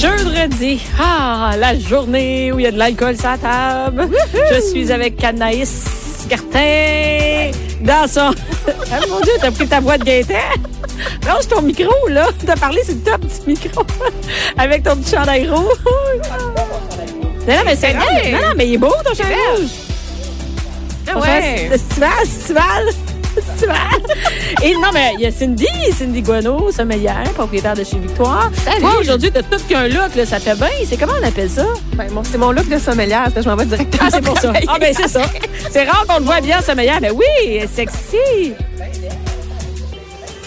Jeudi, ah, la journée où il y a de l'alcool sur la table. Je suis avec Anaïs Cartin dans son... Ah, mon Dieu, t'as pris ta voix de gaieté. Lâche ton micro, là. T'as parlé sur le top du micro. avec ton petit chandail rouge. Non, non, mais c'est. Non, non, mais il est beau, ton chandail rouge. Ah ouais. festival. Festival. Et non, mais il y a Cindy, Cindy Guano, sommelière, propriétaire de chez Victoire. Salut. Toi, aujourd'hui, t'as tout qu'un look, là, ça fait bien. C'est comment on appelle ça? Ben, c'est mon look de sommelière, parce que je m'en vais directement. Ah, c'est pour ça. Ah, ben, c'est ça. C'est rare qu'on te voit bien sommelière. Ben oui, sexy.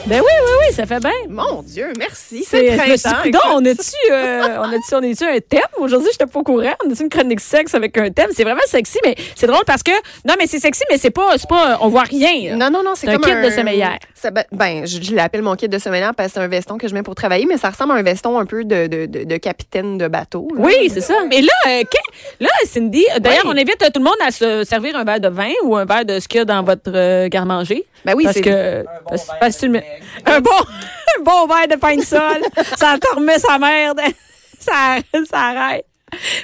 Ben oui, oui, oui, ça fait bien. Mon Dieu, merci. C'est, printemps. coudonc, on a-tu, euh, on a-tu, on a-tu un thème? Aujourd'hui, je n'étais pas au courant. On a-tu une chronique sexe avec un thème? C'est vraiment sexy, mais c'est drôle parce que, non, mais c'est sexy, mais c'est pas, c'est pas, on voit rien. Non, non, non, c'est C'est un comme kit de sommelière. ça- ben, ben, je, je l'appelle mon kit de sommelière parce que c'est un veston que je mets pour travailler, mais ça ressemble à un veston un peu de, de, de, de capitaine de bateau. là. Oui, c'est ça. Mais là, euh, là, Cindy, d'ailleurs, Oui. on invite tout le monde à se servir un verre de vin ou un verre de ce qu'il y a dans votre euh, garde-manger. Ben oui, parce c'est que parce- parce le mets- un bon un bon verre de pain de sol, ça te remet sa merde. ça ça arrête.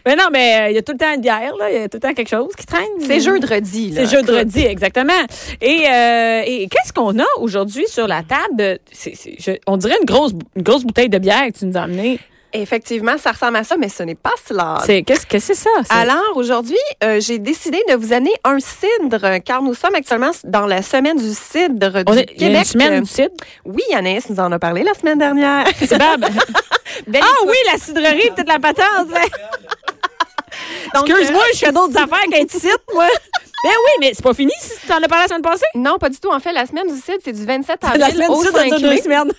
Mais non, mais euh, il y a tout le temps une bière là, il y a tout le temps quelque chose qui traîne. C'est jeudi, là. C'est jeudi, exactement. Et, euh, et qu'est-ce qu'on a aujourd'hui sur la table? Je- on dirait une grosse, une grosse bouteille de bière que tu nous as amenée. Effectivement, ça ressemble à ça, mais ce n'est pas cela. C'est, qu'est-ce que c'est ça? Alors, aujourd'hui, euh, j'ai décidé de vous amener un cidre, car nous sommes actuellement dans la semaine du cidre On du est- il y a Québec. une semaine du cidre? Oui, Anaïs nous en a parlé la semaine dernière. C'est Bab. Belle ah oui, la cidrerie, peut-être la patente. Excuse-moi, euh, je fais d'autres affaires qu'un site, moi. Ben oui, mais c'est pas fini si tu t'en as parlé la semaine passée? Non, pas du tout. En fait, la semaine du cidre, c'est du 27 avril La semaine au du site, ça 5 dure deux mai. semaines.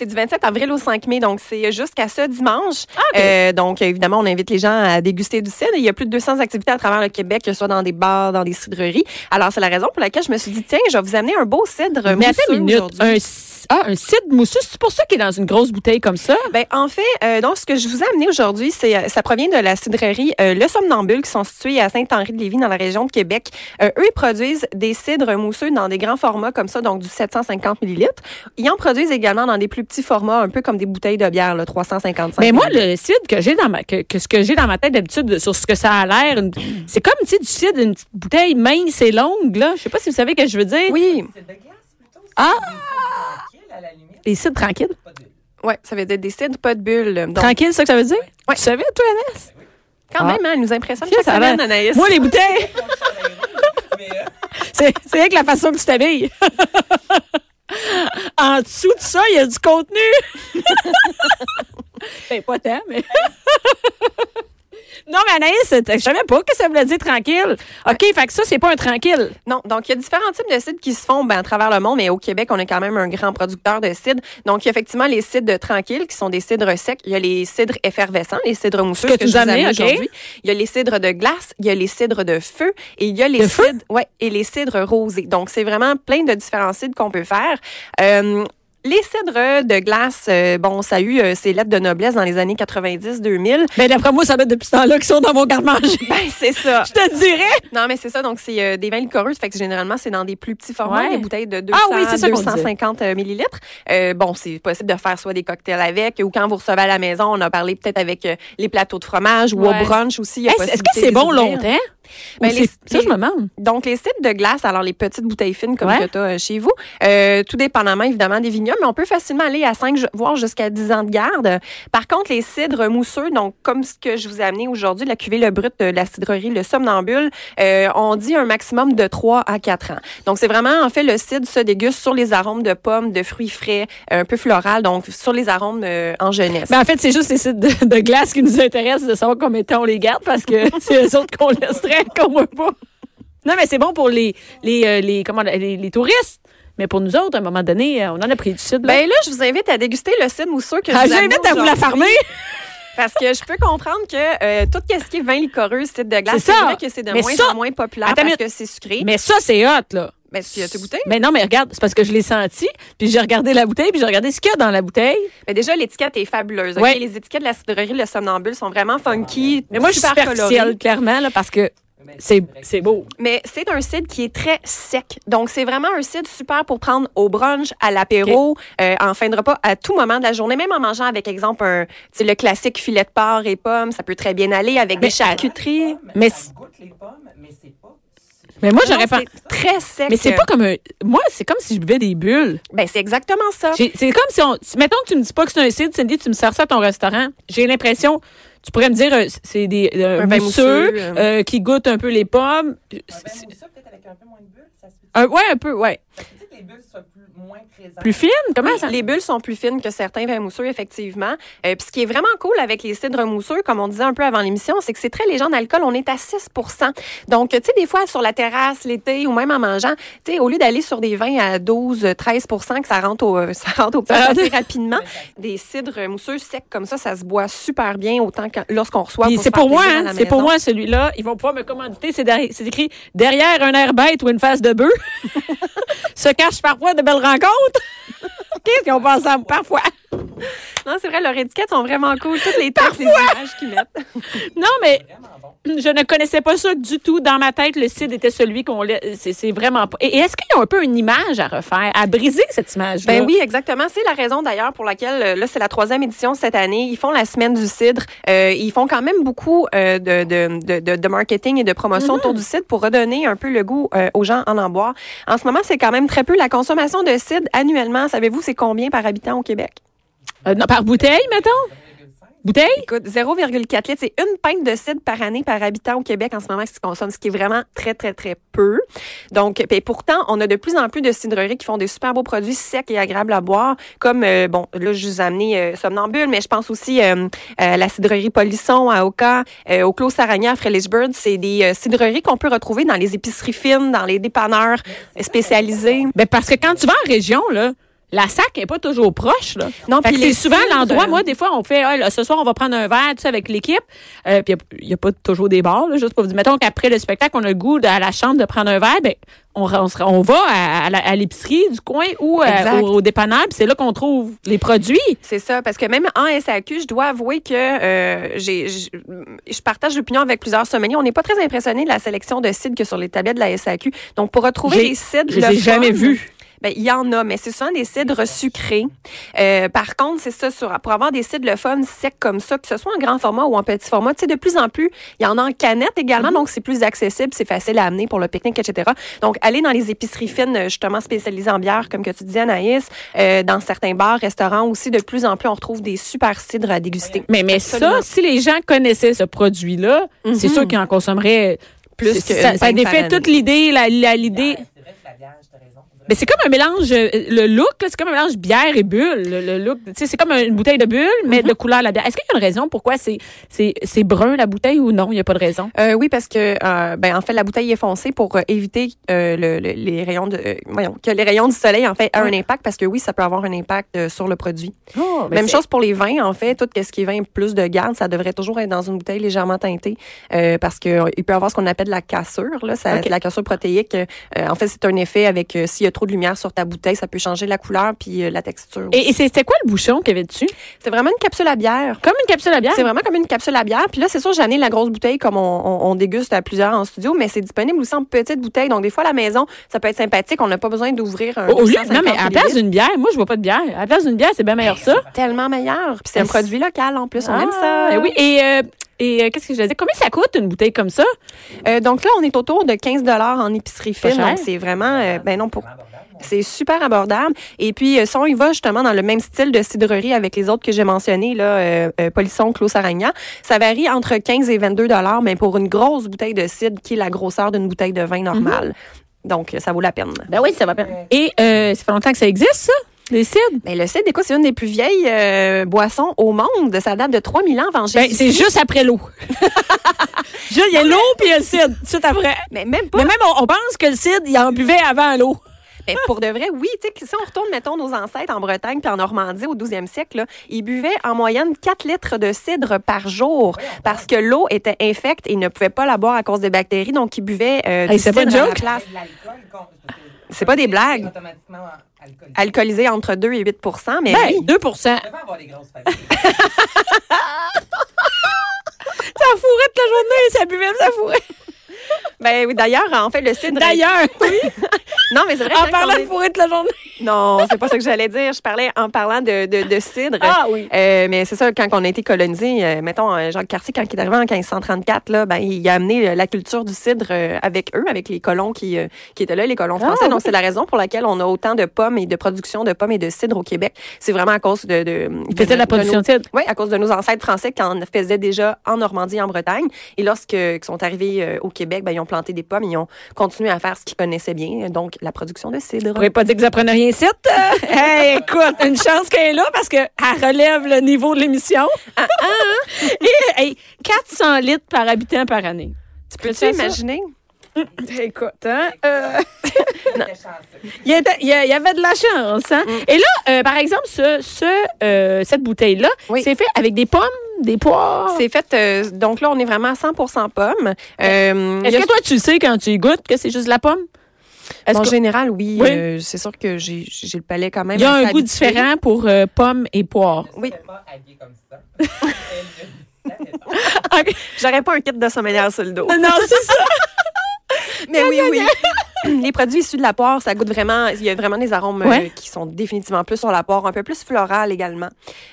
C'est du 27 avril au 5 mai, donc c'est jusqu'à ce dimanche. Ah. Euh, donc, évidemment, on invite les gens à déguster du cidre. Il y a plus de 200 activités à travers le Québec, que ce soit dans des bars, dans des cidreries. Alors, c'est la raison pour laquelle je me suis dit, tiens, je vais vous amener un beau cidre Mais mousseux attends une minute. aujourd'hui. Un, ah, un cidre mousseux, c'est pour ça qu'il est dans une grosse bouteille comme ça? Ben, en fait, euh, donc, ce que je vous ai amené aujourd'hui, c'est, euh, ça provient de la cidrerie euh, Le Somnambule, qui sont situés à Saint-Henri-de-Lévis, dans la région de Québec. Eux, ils produisent des cidres mousseux dans des grands formats comme ça, donc du 750 millilitres. Ils en produisent également dans des plus petits formats, un peu comme des bouteilles de bière, là, 355 Mais moi, le cidre que j'ai dans ma, que, que ce que j'ai dans ma tête d'habitude sur ce que ça a l'air, c'est comme, tu sais, du cidre, une petite bouteille mince et longue, là. Je sais pas si vous savez ce que je veux dire. Oui, Ah! Les cidres tranquilles. ouais, ça veut dire des cidres, pas de bulles. Donc, Tranquille, c'est ça que ça veut dire? Ouais. Tu savais, toi, Annès? quand Ah. même, hein, elle nous impressionne chaque ça semaine, Anaïs. Moi, les bouteilles. c'est c'est avec la façon que tu t'habilles. en dessous de ça, il y a du contenu. ben, pas tant, mais. non, mais Anaïs, je savais pas que ça voulait dire tranquille. OK, fait que ça, c'est pas un tranquille. Non, donc il y a différents types de cidres qui se font ben, à travers le monde, mais au Québec, on est quand même un grand producteur de cidres. Donc, il y a effectivement les cidres tranquilles, qui sont des cidres secs. Il y a les cidres effervescents, les cidres mousseux, Ce que tu je vous aujourd'hui. Il y a les cidres de glace, il y a les cidres de feu et il y a les De cidres, ouais, et les cidres rosés. Donc, c'est vraiment plein de différents cidres qu'on peut faire. Euh, les cidres de glace, euh, bon, ça a eu euh, ses lettres de noblesse dans les années 90-2000. Ben, d'après moi, ça être depuis ce temps-là qu'ils sont dans mon garde-manger. Ben, c'est ça. Je te dirais. Non, mais c'est ça. Donc, c'est euh, des vins liquoreux. Fait que généralement, c'est dans des plus petits formats, Ouais. des bouteilles de 200, Ah oui, c'est ça qu'on disait. 250 euh, millilitres. Euh, bon, c'est possible de faire soit des cocktails avec, ou quand vous recevez à la maison, on a parlé peut-être avec les plateaux de fromage, ou Ouais. au brunch aussi. Hey, Est-ce que c'est bon longtemps? Ben, les- ça, les- je me demande. Donc, les cidres de glace, alors les petites bouteilles fines comme Ouais. que tu as chez vous, euh, tout dépendamment évidemment des vignobles, mais on peut facilement aller à 5, voire jusqu'à 10 ans de garde. Par contre, les cidres mousseux, donc comme ce que je vous ai amené aujourd'hui, la cuvée Le Brut de la cidrerie Le Somnambule, euh, on dit un maximum de 3 à 4 ans. Donc, c'est vraiment, en fait, le cidre se déguste sur les arômes de pommes, de fruits frais, un peu floral, donc sur les arômes euh, en jeunesse. Ben, en fait, c'est juste les sites de, de glace qui nous intéressent de savoir combien de temps on les garde parce que c'est eux autres qu'on laisserait, qu'on voit pas. Non, mais c'est bon pour les, les, euh, les, comment, les, les touristes. Mais pour nous autres, à un moment donné, euh, on en a pris du sud. Là. Ben là, je vous invite à déguster le cidre mousseux que Ah, je vous amené à vous la farmer. Parce que je peux comprendre que euh, tout ce qui est vin liquoreux, cidre de glace, C'est c'est vrai que c'est de Mais moins ça- en moins populaire parce que c'est sucré. Mais ça, c'est hot, là. Mais tu as goûté? Mais non, mais regarde, c'est parce que je l'ai senti, puis j'ai regardé la bouteille, puis j'ai regardé ce qu'il y a dans la bouteille. Mais déjà, l'étiquette est fabuleuse. Ouais. Les étiquettes de la cidrerie Le Somnambule sont vraiment funky. Mais moi, je suis super superficielle, clairement, là, parce que c'est c'est beau. Mais c'est un cidre qui est très sec. Donc, c'est vraiment un cidre super pour prendre au brunch, à l'apéro, euh, en fin de repas, à tout moment de la journée, même en mangeant avec, exemple, un, tu sais, le classique filet de porc et pommes. Ça peut très bien aller avec Mais- des charcuteries. Mais, Ça goûte les pommes, mais c'est. Mais moi, j'aurais pas. très sec. Mais c'est pas comme un. Moi, c'est comme si je buvais des bulles. Ben, c'est exactement ça. C'est comme si on. Mettons que tu me dis pas que c'est un cidre, Cindy, tu me sers ça à ton restaurant. J'ai l'impression. Tu pourrais me dire, euh, c'est des euh, Un mousseux mousseux, euh. euh, qui goûtent un peu les pommes. Un peut-être avec un peu moins de bulles, ça se fait. Un- ouais, un peu, ouais. Que les bulles soient plus, moins. Plus fine? Comment ça? Les bulles sont plus fines que certains vins mousseux, effectivement. Euh, Puis ce qui est vraiment cool avec les cidres mousseux, comme on disait un peu avant l'émission, c'est que c'est très léger en alcool. On est à 6% Donc, tu sais, des fois, sur la terrasse, l'été, ou même en mangeant, tu sais, au lieu d'aller sur des vins à 12, 13% que ça rentre au, euh, ça rentre au assez rapidement, des cidres mousseux secs comme ça, ça se boit super bien, autant que lorsqu'on reçoit. Se c'est pour moi, hein, c'est pour moi celui-là. Ils vont pouvoir me commanditer. C'est derrière- c'est écrit derrière un air bête ou une face de bœuf. Se cache parfois de belles rencontres? Qu'est-ce qu'ils ont pensé à moi parfois? Non, c'est vrai, leurs étiquettes sont vraiment cool. Toutes les textes, les images qu'ils mettent. Non, mais. Je ne connaissais pas ça du tout. Dans ma tête, le CID était celui qu'on c'est vraiment pas. Et est-ce qu'il y a un peu une image à refaire, à briser cette image-là? Ben oui, exactement. C'est la raison d'ailleurs pour laquelle, euh, là, c'est la troisième édition cette année. Ils font la semaine du cidre. Euh, ils font quand même beaucoup euh, de, de, de, de, de marketing et de promotion autour du cidre pour redonner un peu le goût euh, aux gens en en boire. En ce moment, c'est quand même très peu. La consommation de cidre annuellement, savez-vous, c'est combien par habitant au Québec? Euh, non, par bouteille, mettons? Bouteille? Écoute, 0,4 litres, c'est une pinte de cidre par année par habitant au Québec en ce moment qui se consomme, ce qui est vraiment très, très, très peu. Donc, et pourtant, on a de plus en plus de cidreries qui font des super beaux produits secs et agréables à boire, comme, euh, bon, là, je vous ai amené euh, Somnambule, mais je pense aussi euh, à la cidrerie Polisson à Oka, euh, au Clos Saragna à Frélisburg. C'est des euh, cidreries qu'on peut retrouver dans les épiceries fines, dans les dépanneurs spécialisés. Ben parce que quand tu vas en région, là, la sac est pas toujours proche, là. Non, puis c'est les souvent l'endroit. euh, Moi, des fois, on fait, ah, là, ce soir, on va prendre un verre, tu sais, avec l'équipe. Euh, puis il n'y a, pas toujours des bars, là, juste pour vous dire. Mettons qu'après le spectacle, on a le goût de- à la chambre de prendre un verre, ben, on, on, on va à, l'épicerie du coin ou euh, au, au dépanneur, puis c'est là qu'on trouve les produits. C'est ça, parce que même en SAQ, je dois avouer que euh, j'ai, je partage l'opinion avec plusieurs sommeliers. On n'est pas très impressionné de la sélection de cidres que sur les tablettes de la SAQ. Donc, pour retrouver des cidres, Je les le ai jamais vus. Ben, il y en a, mais c'est souvent des cidres sucrés. Euh, par contre, c'est ça, sur, pour avoir des cidres le fun secs comme ça, que ce soit en grand format ou en petit format, tu sais, de plus en plus, il y en a en canette également, Mm-hmm. donc c'est plus accessible, c'est facile à amener pour le pique-nique, etc. Donc, aller dans les épiceries fines, justement spécialisées en bière, comme que tu disais, Anaïs, euh, dans certains bars, restaurants aussi, de plus en plus, on retrouve des super cidres à déguster. Mais, mais Absolument. ça, si les gens connaissaient ce produit-là, c'est Mhm. sûr qu'ils en consommeraient Plus que ça, ça défait toute l'idée, la, la- l'idée. T'as raison. Mais c'est comme un mélange, euh, le look, c'est comme un mélange bière et bulle. Le, le look, c'est comme une bouteille de bulle, mais de couleur la bière. Est-ce qu'il y a une raison pourquoi c'est, c'est, c'est brun la bouteille ou non? Il n'y a pas de raison? Euh, oui, parce que euh, ben en fait la bouteille est foncée pour éviter euh, le- le- les rayons de euh, voyons, que les rayons du soleil en fait aient un impact parce que oui, ça peut avoir un impact euh, sur le produit. Même chose pour les vins en fait, tout ce qui est vin plus de garde, ça devrait toujours être dans une bouteille légèrement teintée euh, parce que euh, il peut avoir ce qu'on appelle la cassure là, ça, la cassure protéique. euh, en fait, c'est un effet avec euh, s'il y a trop de lumière sur ta bouteille, ça peut changer la couleur puis euh, la texture. Et, c'était quoi le bouchon qu'il y avait dessus? C'est vraiment une capsule à bière. Comme une capsule à bière? C'est vraiment comme une capsule à bière. Puis là, c'est sûr, j'ai amené la grosse bouteille comme on, on- on déguste à plusieurs en studio, mais c'est disponible aussi en petite bouteille. Donc, des fois, à la maison, ça peut être sympathique. On n'a pas besoin d'ouvrir un. 850 non, mais à la place d'une bière, moi, je vois pas de bière. À la place d'une bière, c'est bien meilleur ça. Tellement meilleur. Puis c'est un Mais produit local en plus. On aime ça. Ah, oui. Et, euh, et euh, qu'est-ce que je disais? Combien ça coûte une bouteille comme ça? Euh, donc là, on est autour de 15 en épicerie fine. Donc, c'est vraiment. euh, ben non, pour. C'est super abordable. Et puis, euh, si on y va justement dans le même style de cidrerie avec les autres que j'ai mentionnés, là, euh, euh, Polisson, Clos Saragna, ça varie entre 15 et 22 dollars, mais pour une grosse bouteille de cidre qui est la grosseur d'une bouteille de vin normale. Donc, ça vaut la peine. Ben oui, ça va bien. Et euh, ça fait longtemps que ça existe, ça? Les cidres? Mais le cidre, écoute, c'est une des plus vieilles euh, boissons au monde. Ça date de 3000 ans avant Ben, Jésus. c'est juste après l'eau. Juste, Il y a l'eau puis il y a le cidre, tout après. mais même pas. Mais même, on, on pense que le cidre, il en buvait avant l'eau. Mais pour de vrai, oui, si on retourne, mettons, nos ancêtres en Bretagne puis en Normandie au 12e siècle, là, ils buvaient en moyenne 4 litres de cidre par jour parce que l'eau était infecte et ils ne pouvaient pas la boire à cause des bactéries, donc ils buvaient euh, Hey, du c'est pas une cidre à la place. C'est pas des blagues. Alcoolisé. Alcoolisé entre 2 et 8% mais Ben, oui. 2 Ça devait avoir des grosses familles. Ça fourrait toute la journée, ça buvait, ça fourrait. Ben oui, d'ailleurs, en fait, le cidre. D'ailleurs, oui, Non, mais c'est vrai en que parlant de est- toute la journée. Non, c'est pas ça que j'allais dire. Je parlais en parlant de, de, de cidre. Ah oui. Euh, mais c'est ça, quand on a été colonisé, euh, mettons, euh, Jacques Cartier, quand il est arrivé en 1534, là, ben, il a amené euh, la culture du cidre euh, avec eux, avec les colons qui, qui étaient là, les colons Ah, français. Donc, oui. c'est la raison pour laquelle on a autant de pommes et de production de pommes et de cidre au Québec. C'est vraiment à cause de... de Il faisait de la production nos- de cidre. Oui, à cause de nos ancêtres français qui en faisaient déjà en Normandie et en Bretagne. Et lorsque ils sont arrivés au Québec, ben, ils ont planté des pommes, ils ont continué à faire ce qu'ils connaissaient bien, donc la production de cidre. Vous pourriez pas dire que vous apprenez rien ici. hey, écoute, une chance qu'elle est là parce qu'elle relève le niveau de l'émission. Ah, Et hey, 400 litres par habitant par année. Tu peux Peux-tu imaginer? Écoute, hein? euh, il, y était- il avait de la chance. Hein? Et là, euh, par exemple, ce, ce, euh, cette bouteille-là, Oui. c'est fait avec des pommes, des poires? C'est fait, euh, donc là, on est vraiment à 100% pommes. Euh, Est-ce que toi, tu sais quand tu y goûtes que c'est juste de la pomme? Est-ce en que- général, oui. Oui. euh, c'est sûr que j'ai j'ai le palais quand même. il y a un goût habitué. différent pour euh, pommes et poires. Je ne Oui. serais pas habillée comme ça. Elle ne savait pas. J'aurais pas un kit de sommelière sur le dos. non, c'est ça. Mais oui, oui. Les produits issus de la poire, ça goûte vraiment. Il y a vraiment des arômes euh, qui sont définitivement plus sur la poire, un peu plus floral également.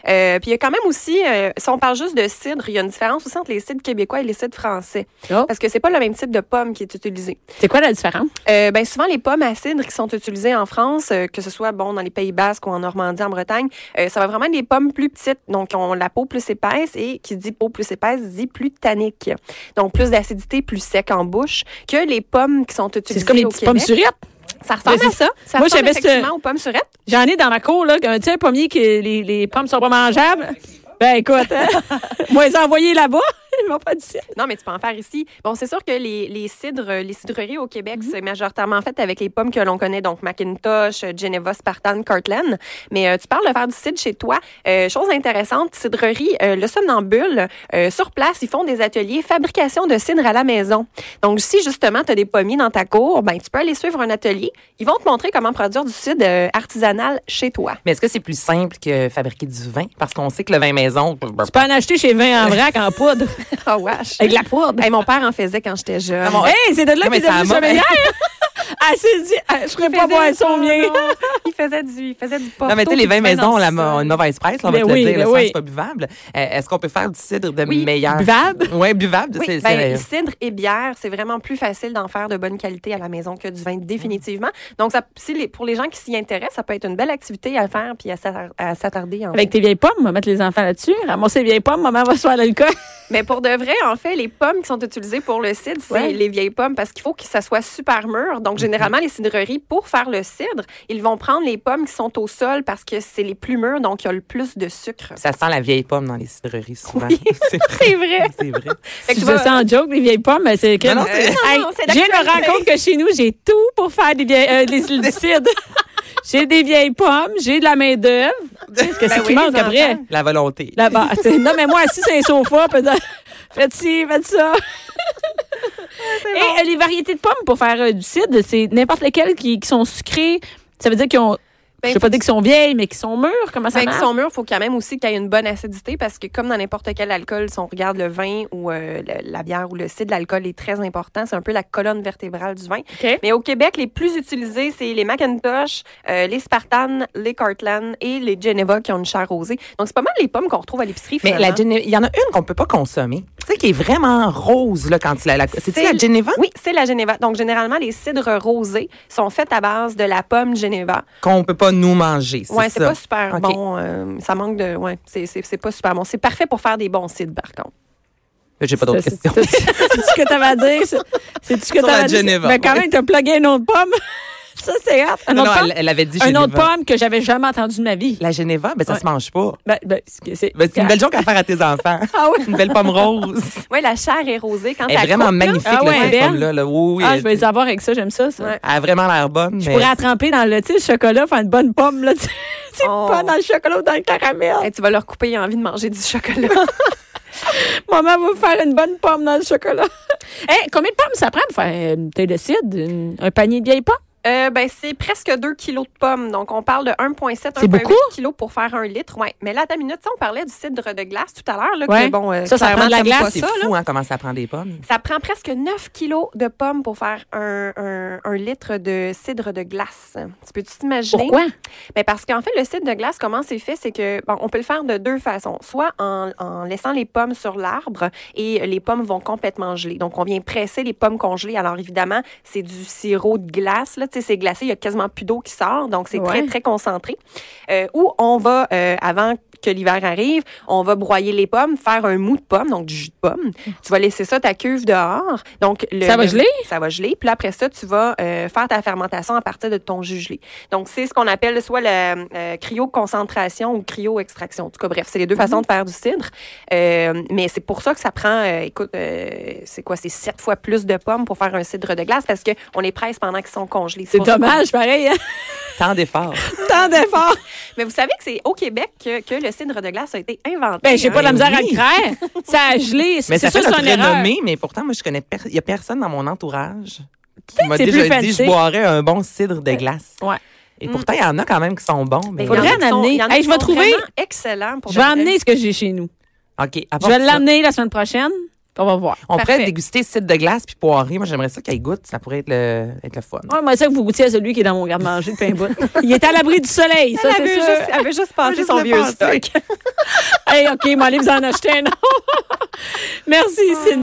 Euh, puis il y a quand même aussi, euh, si on parle juste de cidre, il y a une différence aussi entre les cidres québécois et les cidres français. Oh. Parce que c'est pas le même type de pomme qui est utilisé. C'est quoi la différence? Euh, ben souvent les pommes à cidre qui sont utilisées en France, euh, que ce soit bon dans les Pays Basques ou en Normandie, en Bretagne, euh, ça va vraiment être des pommes plus petites, donc qui ont la peau plus épaisse et qui dit peau plus épaisse dit plus tannique, donc plus d'acidité, plus sec en bouche que les pommes qui sont utilisées C'est pommes Québec. surettes. Ça ressemble Mais à ça. Ça Moi, ressemble j'avais ce- aux pommes surettes. J'en ai dans ma cour, là, un, un pommier que les, les pommes sont pas mangeables. Ben, écoute, hein, moi, les envoyer là-bas, pas. Non, mais tu peux en faire ici. Bon, c'est sûr que les, les cidres, les cidreries au Québec, Mhm. c'est majoritairement fait avec les pommes que l'on connaît, donc Macintosh, Geneva, Spartan, Cortland. Mais euh, tu parles de faire du cidre chez toi. Euh, chose intéressante, cidrerie, euh, le somnambule, euh, sur place, ils font des ateliers fabrication de cidre à la maison. Donc, si justement tu as des pommiers dans ta cour, ben tu peux aller suivre un atelier. Ils vont te montrer comment produire du cidre euh, artisanal chez toi. Mais est-ce que c'est plus simple que fabriquer du vin? Parce qu'on sait que le vin maison. Tu peux en acheter chez 20 en vrac en poudre. Oh, wesh. Avec de la poudre. Hey, mon père en faisait quand j'étais jeune. Ah, mon- Hey, c'est de là qu'il est devenu sommelière. Elle s'est dit, ah, je ferais Il pas faisait boire son mien. Il faisait du, il faisait du porto. Non, mais tu sais, les puis vins du vin maison, dans la, le mo- sol. une mauvaise presse, on va Ben te oui, le dire, ben oui. c'est pas buvable. Euh, Est-ce qu'on peut faire du cidre de Oui. meilleur? Buvable? Oui, buvable. Oui, ben, cidre et bière, c'est vraiment plus facile d'en faire de bonne qualité à la maison que du vin, définitivement. Donc, ça, si les- pour les gens qui s'y intéressent, ça peut être une belle activité à faire puis à s'attar- à s'attarder. en Avec tes vieilles pommes, on va mettre les enfants là-dessus. Ramasser les vieilles pommes, maman va se faire l'alcool. Mais pour de vrai, en fait, les pommes qui sont utilisées pour le cidre, c'est Ouais. les vieilles pommes parce qu'il faut que ça soit super mûr. Donc, généralement, les cidreries, pour faire le cidre, ils vont prendre les pommes qui sont au sol parce que c'est les plus mûres, donc il y a le plus de sucre. Ça sent la vieille pomme dans les cidreries, souvent. c'est C'est vrai. C'est vrai. Fait que Tu vas- en joke, les vieilles pommes, mais c'est que. Non, non, c'est- Hey, non, c'est je viens de me rendre compte que chez nous, j'ai tout pour faire des vieilles, euh, des, du cidre. j'ai des vieilles pommes, j'ai de la main-d'œuvre. Qu'est-ce que Ben c'est oui, qui manque après? La volonté. Là-bas. Non, mais moi, assis sur un sofa, peut-être. Faites ci, faites ça? Et euh, les variétés de pommes pour faire euh, du cidre, c'est n'importe lesquelles qui, qui sont sucrées. Ça veut dire qu'ils ont. Ben, je veux pas dire qu'ils sont vieilles, mais qu'ils sont mûres. Comment ça marche? qu'ils sont mûrs, il faut quand même aussi qu'il y ait une bonne acidité parce que comme dans n'importe quel alcool, si on regarde le vin ou euh, le- la bière ou le cidre, l'alcool est très important. C'est un peu la colonne vertébrale du vin. Mais au Québec, les plus utilisés, c'est les Macintosh, euh, les Spartan, les Cortland et les Geneva qui ont une chair rosée. Donc, c'est pas mal les pommes qu'on retrouve à l'épicerie. Mais la il y en a une qu'on peut pas consommer. Tu sais, qui est vraiment rose, là, quand tu la. la C'est-tu C'est la Geneva? Oui, c'est la Geneva. Donc, généralement, les cidres rosés sont faits à base de la pomme Geneva. Qu'on peut pas nous manger. C'est Ouais, c'est pas super bon. euh, ça manque de. Ouais, c'est- c'est c'est pas super bon. C'est parfait pour faire des bons cidres, par contre. J'ai pas d'autres C'est- questions. C'est ce que tu avais à dire. C'est ce que Sur tu la avais à dire. Geneva, Mais quand même, tu as plugué une autre pomme. Ça, c'est hot. Un Non, autre non, pomme? elle, elle avait dit Un autre Geneva. pomme que j'avais jamais entendu de ma vie. La Geneva, ben ça Ouais. se mange pas. Ben, ben, c'est- c'est Ben, c'est une belle joke à faire à tes enfants. Ah oui? Une belle pomme rose. Oui, la chair est rosée. Quand Elle est elle vraiment coupe, magnifique, Ah ouais, cette belle. pomme-là. là. Oui, oui, Ah, elle- je vais les avoir avec ça, j'aime ça. ça. Ouais. Elle a vraiment l'air bonne. Je mais- pourrais la tremper dans le, chocolat, faire une bonne pomme, là, tu sais. C'est Oh. pas dans le chocolat ou dans le caramel. Hey, tu vas leur couper, il a envie de manger du chocolat. Maman va faire une bonne pomme dans le chocolat. Hey, combien de pommes ça prend pour faire une? Une- un panier de vieilles pommes? Euh, ben, c'est presque 2 kilos de pommes. Donc, on parle de 1,7, C'est 1,8 beaucoup? kilos pour faire un litre. Ouais. Mais là, à ta minute, ça, on parlait du cidre de glace tout à l'heure. Là, Ouais. bon, euh, Ça, ça prend de la glace. C'est fou, hein, comment ça prend des pommes. Ça prend presque 9 kilos de pommes pour faire un, un- un litre de cidre de glace. Tu peux-tu t'imaginer? Pourquoi? Ben parce qu'en fait, le cidre de glace, comment c'est fait? C'est que bon, on peut le faire de deux façons. Soit en, en laissant les pommes sur l'arbre et les pommes vont complètement geler. Donc, on vient presser les pommes congelées. Alors, évidemment, c'est du sirop de glace. Là. C'est glacé, il y a quasiment plus d'eau qui sort. Donc, c'est très, Ouais. très concentré. Euh, ou on va, euh, avant que l'hiver arrive, on va broyer les pommes, faire un mou de pomme, donc du jus de pomme. Tu vas laisser ça ta cuve dehors. Donc le, Ça va le- geler? Ça va geler. Puis là, après ça, tu vas euh, faire ta fermentation à partir de ton jus gelé. Donc c'est ce qu'on appelle soit la euh, cryo-concentration ou cryo-extraction. En tout cas, bref, c'est les deux façons de faire du cidre. Euh, mais c'est pour ça que ça prend, euh, écoute, euh, c'est quoi, c'est sept fois plus de pommes pour faire un cidre de glace parce qu'on les presse pendant qu'ils sont congelés. C'est dommage, pareil. Hein? Tant d'efforts. Tant d'efforts. Mais vous savez que c'est au Québec que, que le cidre de glace a été inventé. Ben, j'ai hein? pas de la misère à le croire. Ça a gelé. Mais C'est ça fait sûr, c'est notre renommée, mais pourtant, moi, je connais per- il y a personne dans mon entourage qui m'a c'est déjà plus dit je boirais un bon cidre de glace. Ouais. Et pourtant, il y en a quand même qui sont bons. Mais... Faudrait il y en sont- amener. il y en a Hey, qui je vais sont trouver- pour Je vais amener ce que j'ai chez nous. OK. Je vais l'amener la semaine prochaine. On va voir. On Parfait. pourrait déguster cidre de glace puis poirée. Moi, j'aimerais ça qu'elle goûte. Ça pourrait être le, être le fun. Ouais, moi, ça que vous goûtiez à celui qui est dans mon garde-manger de pain bout. Il est à l'abri du soleil, ça, Elle c'est avait sûr. juste, elle avait juste passé juste son vieux passé. stock. Hey, OK, moi, allez vous en acheter un autre. Merci, Cindy.